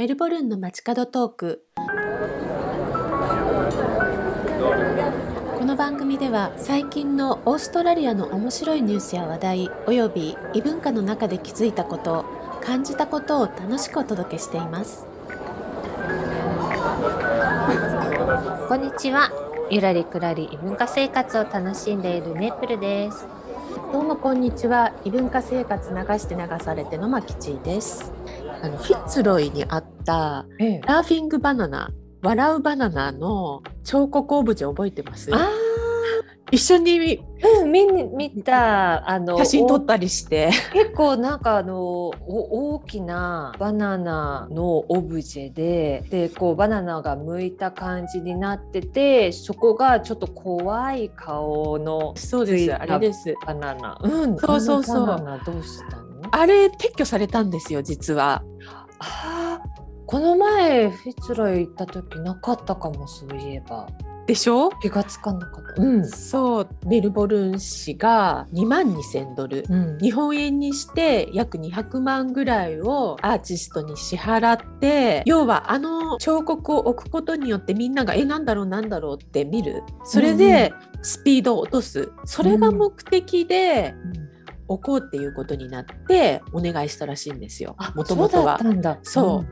メルボルンの街角トークこの番組では最近のオーストラリアの面白いニュースや話題および異文化の中で気づいたこと感じたことを楽しくお届けしていますこんにちは。ゆらりくらり異文化生活を楽しんでいるメープルです。どうもこんにちは異文化生活流して流されてのまきちですあのフィッツロイにあったええ、ラーフィングバナナ笑うバナナの彫刻オブジェ覚えてます？あ一緒にー、うん、見に見たあの写真撮ったりして。お結構なんかあのお大きなバナナのオブジェででこうバナナが剥いた感じになっててそこがちょっと怖い顔のそうですあれです。バナナ。うん、そうそうそう。あのバナナどうしたの？あれ撤去されたんですよ実はあーこの前フィッツロイ行った時なかったかもそういえば。でしょ？気がつかなかった。うん。そう。メルボルン市が2万2,000ドル。うん。日本円にして約200万ぐらいをアーティストに支払って要はあの彫刻を置くことによってみんなが「えなんだろうなんだろう?」って見る。それでスピードを落とす。それが目的で置こうっていうことになってお願いしたらしいんですよ。あもともとはそう。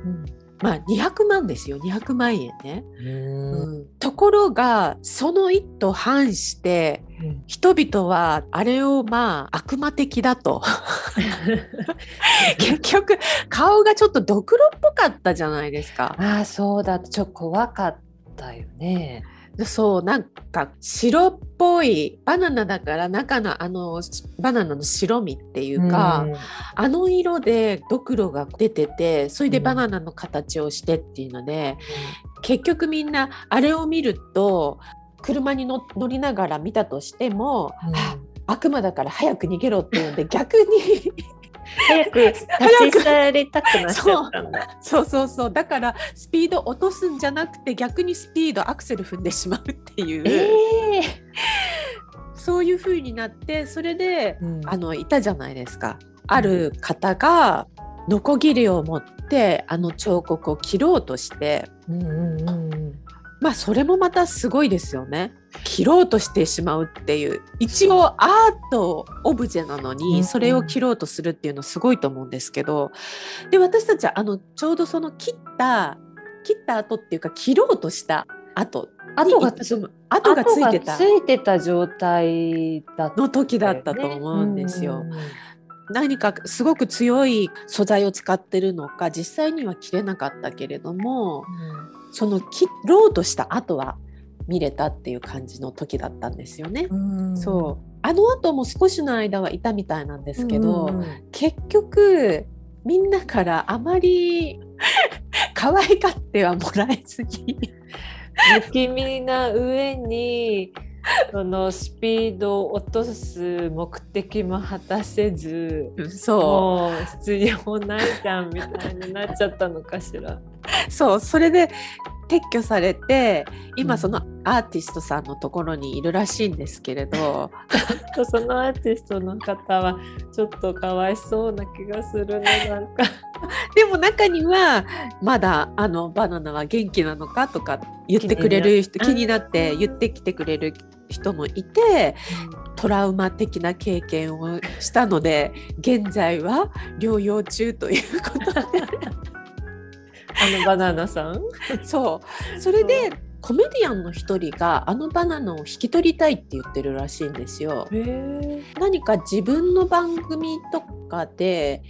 まあ200万ですよ。200万円ね、うんうん。ところがその一途反してうん。人々はあれをまあ悪魔的だと。結局顔がちょっとドクロっぽかったじゃないですか。ああそうだ。ちょっと怖かったよね。でそうなんか白っぽいバナナだから中のあのバナナの白身っていうか、うん。あの色でドクロが出ててそれでバナナの形をしてっていうので、結局みんなあれを見ると車に乗乗りながら見たとしても、うん。あ悪魔だから早く逃げろっていうんで逆に 早く立ち去りたくなっちゃったんだ。そう。そうそうだからスピード落とすんじゃなくて逆にスピードアクセル踏んでしまうっていう、ええそういう風になってそれでうん。あのいたじゃないですか。ある方がノコギリを持ってあの彫刻を切ろうとしてうんうんうんうんまあそれもまたすごいですよね。切ろうとしてしまうっていう。一応アートオブジェなのうんにそれを切ろうとするっていうのすごいと思うんですけど。で私たちはあのちょうどその切った切った後っていうか切ろうとした後跡がにその跡がついてたついてた状態だの時だったと思うんですよ。うん。うんうん何かすごく強い素材を使ってるのか実際には切れなかったけれどもその切ろうとした後は見れたっていう感じの時だったんですよね。うん。そう。あの後も少しの間はいたみたいなんですけど、結局みんなからあまり 可愛がってはもらえずに。不気味な上に そのスピードを落とす目的も果たせずそもう必要ないじゃんみたいになっちゃったのかしら。うそうそれで撤去されてうん。今そのアーティストさんのところにいるらしいんですけれど、そのアーティストの方はちょっとかわいそうな気がするねなんか。でも中にはまだあのバナナは元気なのかとか言ってくれる人気気にになっなって言ってきてくれる人もいてトラウマ的な経験をしたので現在は療養中ということで あのバナナさん。そう。それでコメディアンの一人があのバナナを引き取りたいって言ってるらしいんですよ。何か自分の番組とかで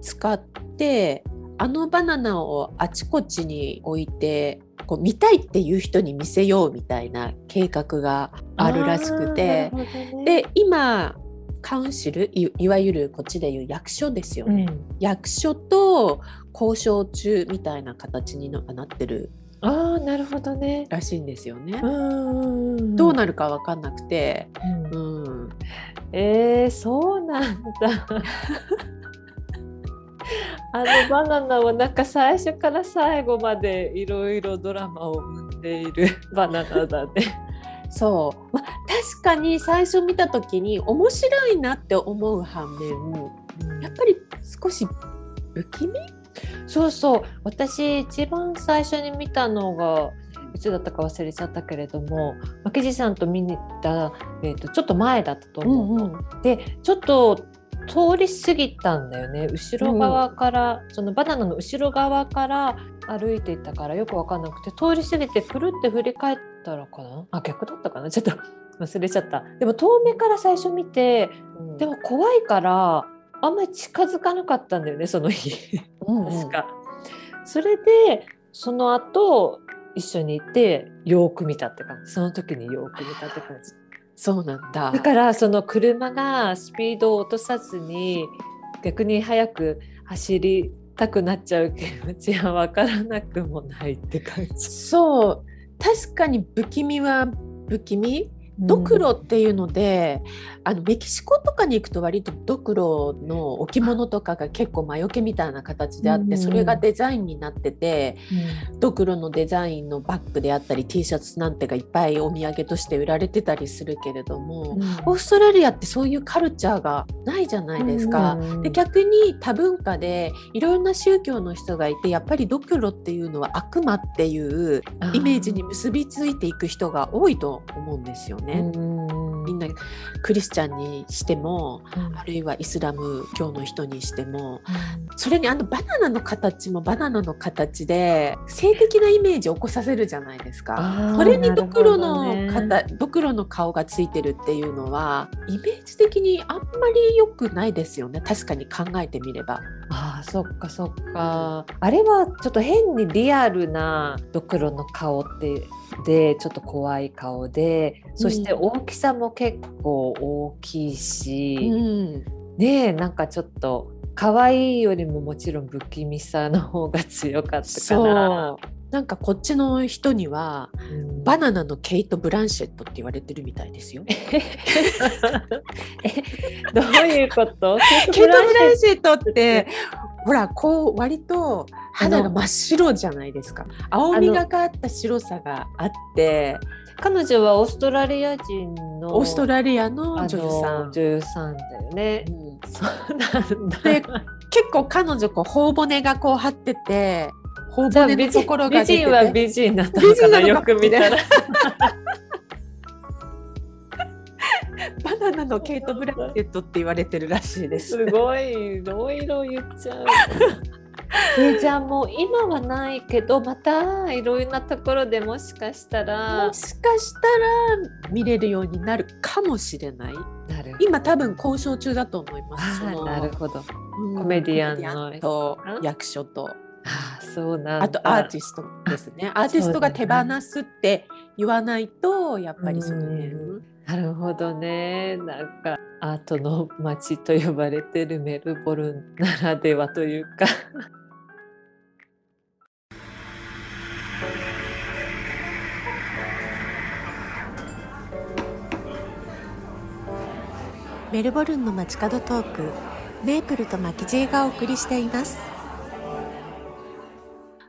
使ってあのバナナをあちこちに置いてこう見たいっていう人に見せようみたいな計画があるらしくて。ね。で今カウンシルいいわゆるこっちでいう役所ですよね、うん、役所と交渉中みたいな形になってるああなるほどね。らしいんですよね。うんどうなるか分かんなくて、うんうん、えー、そうなんだ。あのバナナはなんか最初から最後までいろいろドラマを生んでいるバナナだね。そう、まあ、確かに最初見た時に面白いなって思う反面やっぱり少し不気味？そうそう。私一番最初に見たのがいつだったか忘れちゃったけれども負地さんと見に行った、えーと、ちょっと前だったと思う、うんうん、でちょっと通り過ぎたんだよね。後ろ側から、うん、そのバナナの後ろ側から歩いていったからよく分かんなくて通り過ぎてくるって振り返ったらかな？あ逆だったかな？ちょっと 忘れちゃった。でも遠目から最初見て、うん、でも怖いからあんまり近づかなかったんだよねその日。確か。それでその後一緒に行ってよく見たって感じ。その時によく見たって感じ。そうなんだ。だからその車がスピードを落とさずに逆に速く走りたくなっちゃう気持ちは分からなくもないって感じ。そう確かに不気味は不気味。ドクロっていうので、うん、あのメキシコとかに行くと割とドクロの置物とかが結構魔除けみたいな形であって、うん、それがデザインになってて、うん、ドクロのデザインのバッグであったり T シャツなんてがいっぱいお土産として売られてたりするけれども、オーストラリアってそういうカルチャーがないじゃないですか。で逆に多文化でいろんな宗教の人がいてやっぱりドクロっていうのは悪魔っていうイメージに結びついていく人が多いと思うんですよね。みんなクリスチャンにしても、うん、あるいはイスラム教の人にしても、うん、それにあのバナナの形もバナナの形で性的なイメージを起こさせるじゃないですか。それにドクロの方、ね、ドクロの顔がついてるっていうのはイメージ的にあんまり良くないですよね確かに考えてみれば。あそっかそっか。あれはちょっと変にリアルなドクロの顔ってでちょっと怖い顔でそして大きさも結構大きいし、うん、ねなんかちょっと可愛いよりももちろん不気味さの方が強かったかな。なんかこっちの人には、うん、バナナのケイト・ブランシェットって言われてるみたいですよ。えどういうこと？ケイト・ブランシェットってほらこう割と肌が真っ白じゃないですか。青みがかった白さがあって彼女はオーストラリア人のオーストラリアの女優さん。女優さんだよね、うん、そうなんだ。で結構彼女こう頬骨がこう張ってて頬骨のところが美人は美人だったのかな？よく見たらバナナのケイト・ブランケットって言われてるらしいです。すごいいろいろ言っちゃう。えじゃあもう今はないけどまたいろいろなところでもしかしたらもしかしたら見れるようになるかもしれない。今多分交渉中だと思います。なるほど、うん、コメディアンのと役所と。あそうなんあとアーティストですね。アーティストが手放すって言わないとやっぱりその辺、なるほどね。なんかアートの街と呼ばれてるメルボルンならではというか。メルボルンの街角トークメープルとマキジーがお送りしています。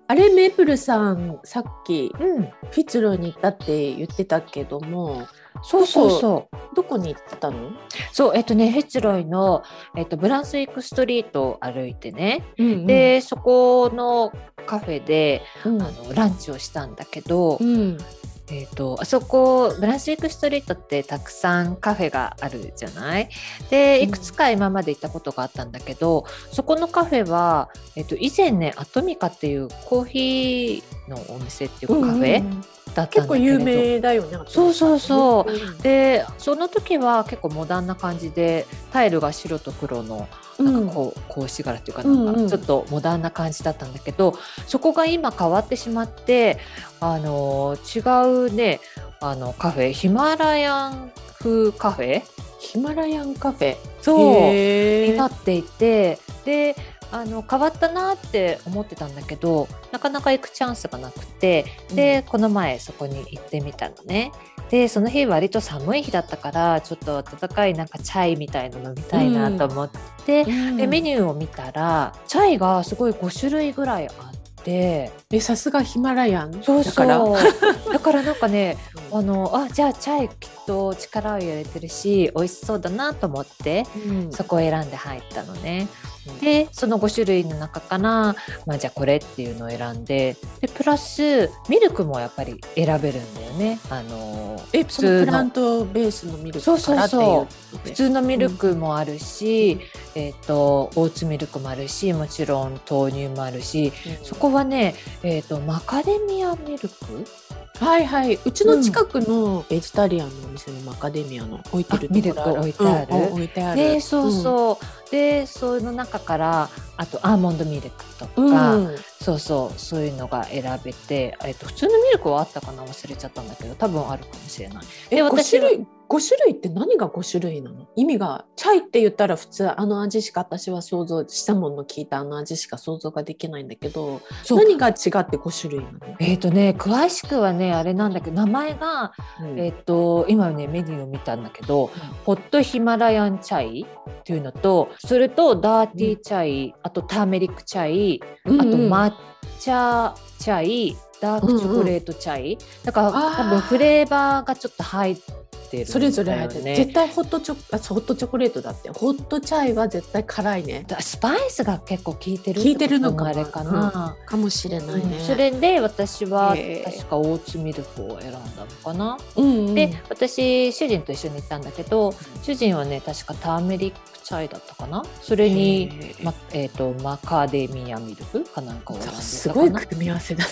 あれメープルさんさっき、うん、フィツロに行ったって言ってたけどもそうそう。そうどこに行ったの？そうえっとねフィツロイの、えっと、ブランスウィックストリートを歩いてね、うんうん、でそこのカフェで、うん、あのランチをしたんだけど、うん、えーと、あそこブランシウィックストリートってたくさんカフェがあるじゃない？でいくつか今まで行ったことがあったんだけど、うん、そこのカフェは、えーと、以前ねアトミカっていうコーヒーのお店っていうかカフェ、うんうんだった結構有名だよねそうそうそう、うん、でその時は結構モダンな感じでタイルが白と黒のなんかこう格子柄っていうかなんかちょっとモダンな感じだったんだけど、そこが今変わってしまってあの違うねあのカフェヒマラヤン風カフェ？ヒマラヤンカフェ。そう。になっていてであの変わったなって思ってたんだけどなかなか行くチャンスがなくてで、うん、この前そこに行ってみたのね。でその日割と寒い日だったからちょっと温かいなんかチャイみたいの飲みたいなと思って、うん、でメニューを見たらチャイがすごい5種類ぐらいあって。えさすがヒマラヤン。そうだから。だからなんかねあのあじゃあチャイきっと力を入れてるし美味しそうだなと思ってうん。そこを選んで入ったのね。うん。でその5種類の中から、まあ、じゃあこれっていうのを選んででプラスミルクもやっぱり選べるんだよね。あのえ普通の。プラントベースのミルクそうそうそう。普通のミルクもあるし、えっ、とオーツミルクもあるしもちろん豆乳もあるしうん。そこはね、えっとマカデミアミルクはいはい。うちの近くのベジタリアンのお店のマカデミアの置いてるミルク置いてある。置いてある。でそうそう、でその中からあとアーモンドミルクとか、うん。うんそうそう。そういうのが選べて、えっと普通のミルクはあったかな？忘れちゃったんだけど多分あるかもしれない。え5で私は種類5種類って何が5種類なの？意味がチャイって言ったら普通あの味しか私は想像したもの聞いたあの味しか想像ができないんだけど何が違って5種類なの、えっ、とね詳しくはねあれなんだけど名前がうん。えっ、と今ねメニューを見たんだけど、ホットヒマラヤンチャイっていうのとそれとダーティーチャイ、あとターメリックチャイ、うん。あと抹茶チャイダークチョコレートチャイ、だから多分フレーバーがちょっと入ってね。それぞれ入ってる、絶対ホットチョあそうホットチョコレートだって。ホットチャイは絶対辛いね。だスパイスが結構効いてる効いてるのかあれかな。かもしれないね、うん。それで私は確かオーツミルクを選んだのかな。うんうん。で私主人と一緒に行ったんだけど主人はね確かターメリックチャイだったかな。それに、まえー、とマカデミアミルクかなんかを選んすごい組み合わせだな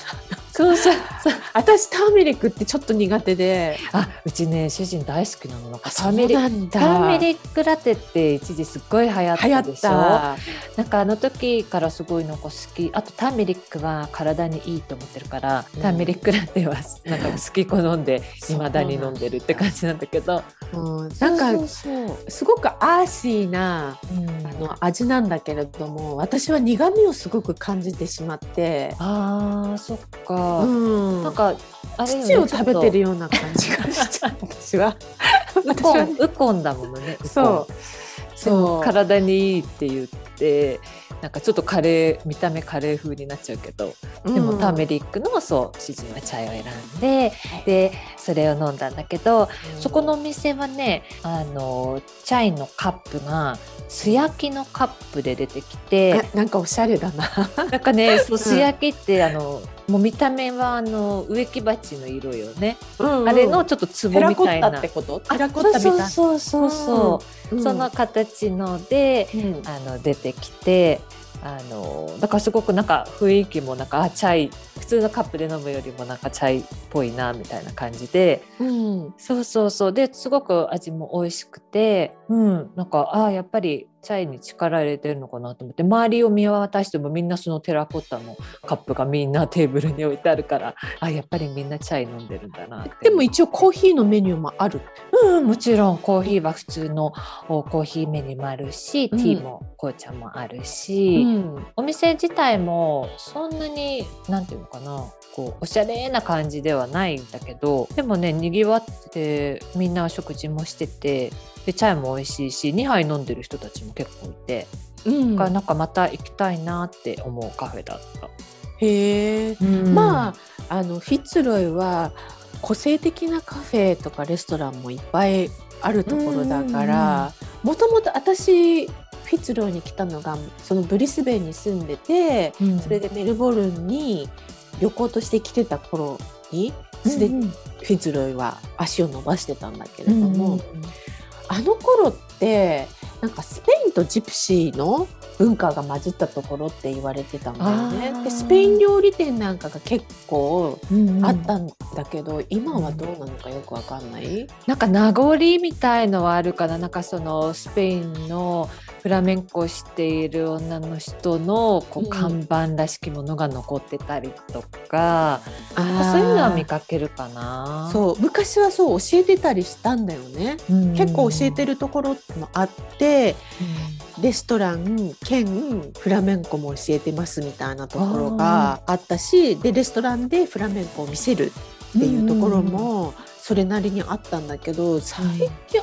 そうそうそう。私ターメリックってちょっと苦手で。あうちね主人大好きなの。なんかターメリなんだターメリックラテって一時すっごい流行ったでしょ？た。なんかあの時からすごいなんか好き。あとターメリックは体にいいと思ってるから、うん。ターメリックラテはなんか好き好んで未だに飲んでるって感じなんだけど。うんなんかすごくアーシーなそう、うん。あの味なんだけれども私は苦味をすごく感じてしまって、あーそっか、うん。なんかあれよね土を食べてるよような感じがしちゃう私は。ウ私はウコンだものねそう。でそう。も体にいいって言ってなんかちょっとカレー見た目カレー風になっちゃうけど、でもターメリックのそう主人はチャイを選んででそれを飲んだんだけど、そこのお店はねあのチャイのカップが素焼きのカップで出てきてあなんかおしゃれだな。なんかね そう素焼きってあのもう見た目はあの植木鉢の色よね、あれのちょっとテ壺ラコッタみたいなってこと？テラコッタみたい。な。そうそうそうそう、うん。その形のでうん。あの出てきてあのだからすごくなんか雰囲気もなんかあチャイ普通のカップで飲むよりもなんかチャイっぽいなみたいな感じでうん。そうそうそう。ですごく味も美味しくてうん。なんかあやっぱりチャイに力入れてるのかなと思って周りを見渡してもみんなそのテラコッタのカップがみんなテーブルに置いてあるからあやっぱりみんなチャイ飲んでるんだなでも一応コーヒーのメニューもある。うん、もちろんコーヒーは普通のおコーヒーメニューもあるし、うん。ティーも紅茶もあるし、ん。お店自体もそんなになんていうのかなこうおしゃれな感じではないんだけどでもねにぎわってみんな食事もしててでチャイも美味しいし2杯飲んでる人たちも結構いて、うん。なんかまた行きたいなって思うカフェだった。へえ。うん。まああのフィッツロイは個性的なカフェとかレストランもいっぱいあるところだからもともと私フィッツロイに来たのがそのブリスベンに住んでてうん。それでメルボルンに旅行として来てた頃にすでにフィッツロイは足を伸ばしてたんだけれども、あの頃ってなんかスペインとジプシーの文化が混じったところって言われてたんだよあね。ー。でスペイン料理店なんかが結構うんうん。あったんだけど、今はどうなのかよくわかんない？なんか名残みたいのはあるかな。なんかそのスペインのフラメンコをしている女の人のこうん。う看板らしきものが残ってたりとか、あなんかそういうのは見かけるかな。そう。昔はそう教えてたりしたんだよね。うん。結構教えてるところもあってレストラン兼フラメンコも教えてますみたいなところがあったしでレストランでフラメンコを見せるっていうところもそれなりにあったんだけど最近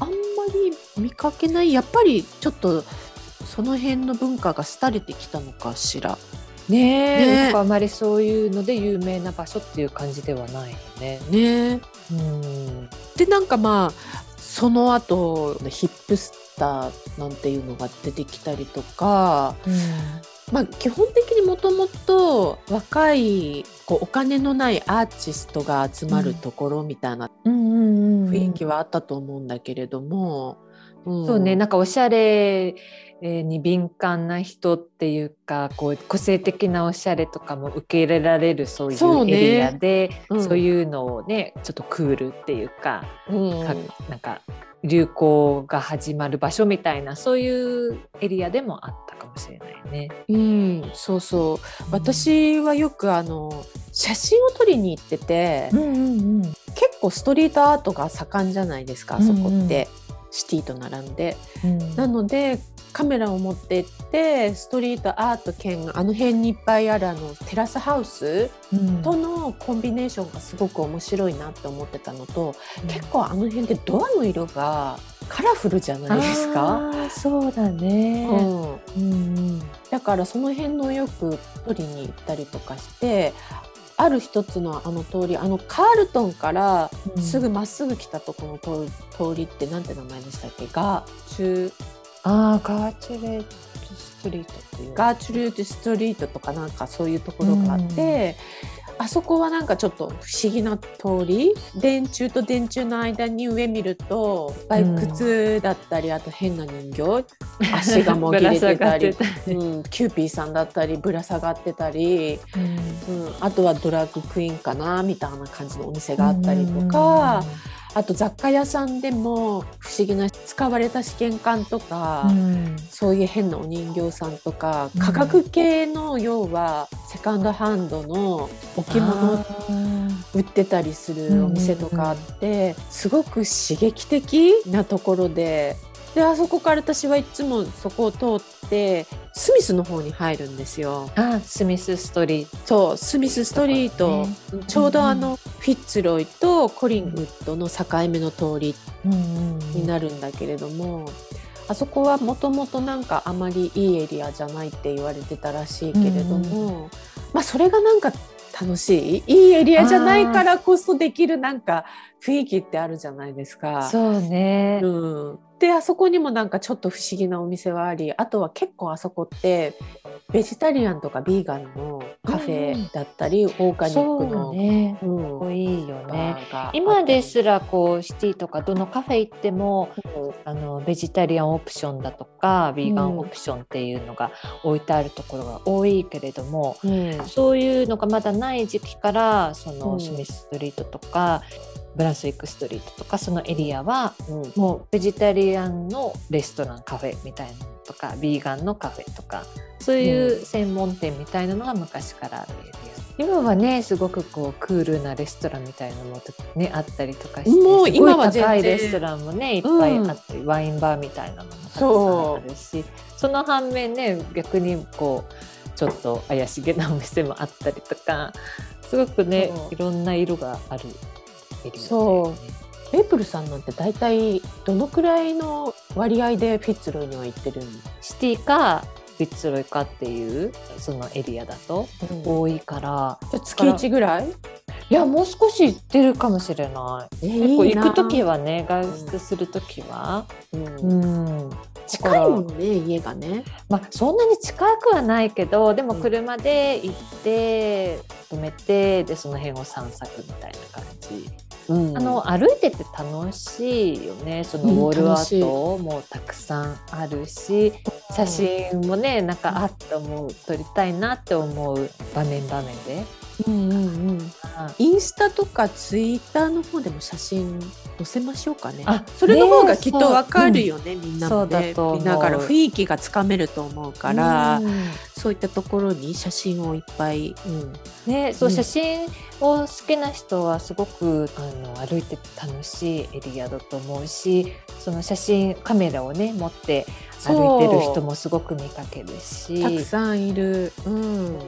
あんまり見かけない。やっぱりちょっとその辺の文化が廃れてきたのかしら。ねねなんかあまりそういうので有名な場所っていう感じではないよね。ねうん。でなんかまあその後ヒップスターなんていうのが出てきたりとか、まあ、基本的にもともと若いこうお金のないアーティストが集まるところみたいなうんうんうん。雰囲気はあったと思うんだけれども、うん。そうねなんかおしゃれに敏感な人っていうかこう個性的なおしゃれとかも受け入れられるそういそうね。うエリアでうん。そういうのをねちょっとクールっていうか,、うん。かなんか流行が始まる場所みたいなそういうエリアでもあったかもしれないね。うん、そうそう。私はよくあの写真を撮りに行ってて、うんうんうん。結構ストリートアートが盛んじゃないですかあそこうんうんって、シティと並んで。うん。なのでカメラを持って行ってストリートアート兼あの辺にいっぱいあるあのテラスハウスうん。とのコンビネーションがすごく面白いなって思ってたのと、結構あの辺でドアの色がカラフルじゃないですか？そうだね。うん、うん。うんだからその辺のよく撮りに行ったりとかしてある一つのあの通りあのカールトンからうん。すぐまっすぐ来たとこの通り通りってなんて名前でしたっけ？ガーチュああガーチュレートストリートっていう。 Gertrude Street とかなんかそういうところがあって、あそこはなんかちょっと不思議な通り電柱と電柱の間に上見るといっぱい靴だったり、あと変な人形足がもぎれてたり うん、キューピーさんだったりぶら下がってたり、たうん。うん、あとはドラッグクイーンかなみたいな感じのお店があったりとか、あと雑貨屋さんでも不思議な使われた試験管とか、うん。そういう変なお人形さんとかうん。価格系の要はセカンドハンドの置物を売ってたりするお店とかあってすごく刺激的なところでであそこから私はいつもそこを通ってスミスの方に入るんですよ。あスミスストリート。そうスミスストリート、ね。ちょうどあのフィッツロイとコリンウッドの境目の通りになるんだけれども、あそこはもともとなんかあまりいいエリアじゃないって言われてたらしいけれども、まあそれがなんか楽しい？いいエリアじゃないからこそできるなんか雰囲気ってあるじゃないですか。そうね、うん、であそこにもなんかちょっと不思議なお店はありあとは結構あそこってベジタリアンとかビーガンのカフェだったり、オーガニッそクのうね。うん。いいよね。今ですらこうシティとかどのカフェ行ってもあのベジタリアンオプションだとかビーガンオプションっていうのが置いてあるところが多いけれども、うん。そういうのがまだない時期からその、うん。スミスストリートとかブランスウィックストリートとかそのエリアはうん。もうベジタリアンのレストランカフェみたいなのとかビーガンのカフェとかそういう専門店みたいなのが昔からあるエリア。今はねすごくこうクールなレストランみたいなのも、ね、あったりとかしてもう今は全然。高いレストランもねいっぱいあって、ワインバーみたいなのもたくさんあるしその反面ね逆にこうちょっと怪しげなお店もあったりとかすごくねいろんな色があるエリアだよね。そうメープルさんなんて大体どのくらいの割合でフィッツロイには行ってるシティかフィッツロイかっていうそのエリアだとの、多いから。じゃあ月1ぐらい？いやもう少し行ってるかもしれない。え結構行く時はね外出する時は、うん。うん、近いもんね家がね。まあそんなに近くはないけどでも車で行って止めてでその辺を散策みたいな感じ、うん。あの歩いてて楽しいよね。そのうんウォールアートもたくさんあるし、写真もねなんかあっと思う撮りたいなって思う場面場面で。うんうんうん。インスタとかツイッターの方でも写真載せましょうかね。あそれの方がねきっとわかるよね、みんなもそうだね。と思う。見ながら雰囲気がつかめると思うから、うん。そういったところに写真をいっぱい、うん。ね、そううん。写真を好きな人はすごくあの歩いてて楽しいエリアだと思うしその写真カメラをね持って歩いてる人もすごく見かけるし。たくさんいる。うん。うん。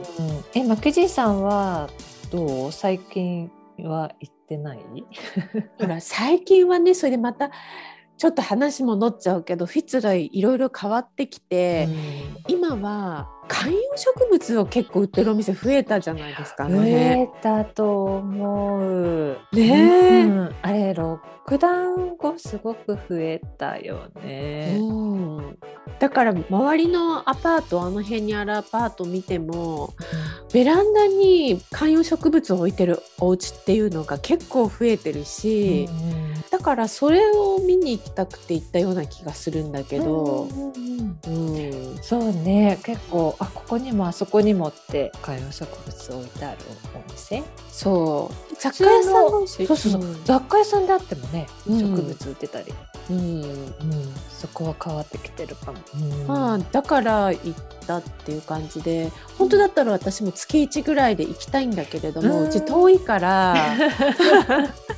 えマクジーさんはどう？最近は行ってない？ほら最近はねそれでまたちょっと話戻っちゃうけどフィッツロイいろいろ変わってきて、今は観葉植物を結構売ってるお店増えたじゃないですか、増えたと思う。ね、うすごく増えたよね。うん、だから周りのアパートあの辺にあるアパート見ても、ベランダに観葉植物を置いてるお家っていうのが結構増えてるし、うんだからそれを見に行きたくて行ったような気がするんだけど、そうね結構あここにもあそこにもって観葉植物置いてあるお店？そう。雑貨屋さんそうそうそう、うん、雑貨屋さんであってもね、植物売ってたり、うん。うん、そこは変わってきてるかも、まあだから行ったっていう感じで本当だったら私も月1ぐらいで行きたいんだけれども、うち遠いから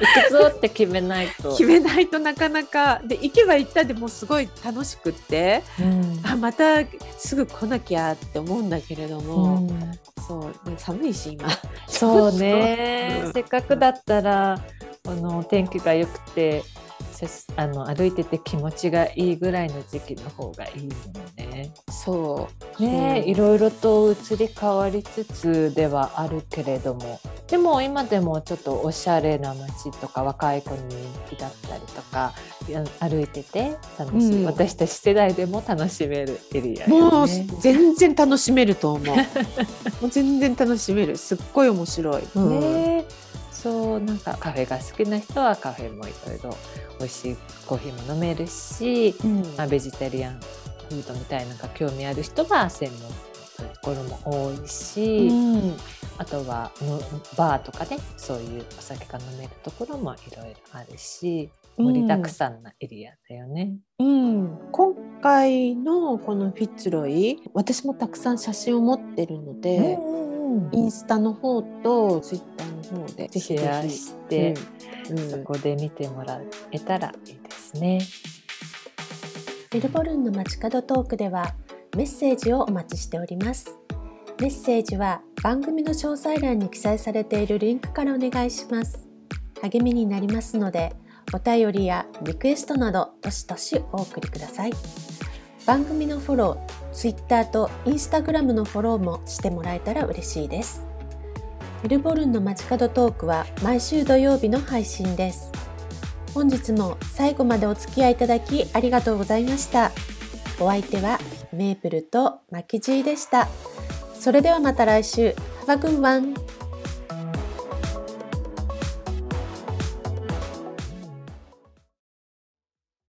行くぞって決めないと。決めないとなかなか。で行けば行ったでもすごい楽しくって、うん、あまたすぐ来なきゃって思うんだけれども、うん、そう寒いし今。そうね、せっかくだったらあの天気が良くてあの歩いてて気持ちがいいぐらいの時期の方がいいもんね。そう。ね、いろいろと移り変わりつつではあるけれども。でも今でもちょっとおしゃれな街とか若い子に人気だったりとか歩いてて楽しい、うん、私たち世代でも楽しめるエリア、ね、もう全然楽しめると思う。もう全然楽しめる。すっごい面白い。うん、ねそうなんかカフェが好きな人はカフェもいろいろ美味しいコーヒーも飲めるし、うん、まあ、ベジタリアンフードみたいなのが興味ある人は専門のところも多いし、うん、あとはバーとかねそういうお酒が飲めるところもいろいろあるし盛りだくさんなエリアだよね。うん、今回のこのフィッツロイ私もたくさん写真を持ってるので、うんうん、インスタの方とツイッターの方でシェアして、うん、そこで見てもらえたらいいですね。メルボルンの街角トークではメッセージをお待ちしております。メッセージは番組の詳細欄に記載されているリンクからお願いします。励みになりますので、お便りやリクエストなどどしどしお送りください。番組のフォロー、Twitter と Instagram のフォローもしてもらえたら嬉しいです。メルボルンの街角トークは毎週土曜日の配信です。本日も最後までお付き合いいただきありがとうございました。お相手はメープルとマキジーでした。それではまた来週。Have a good one!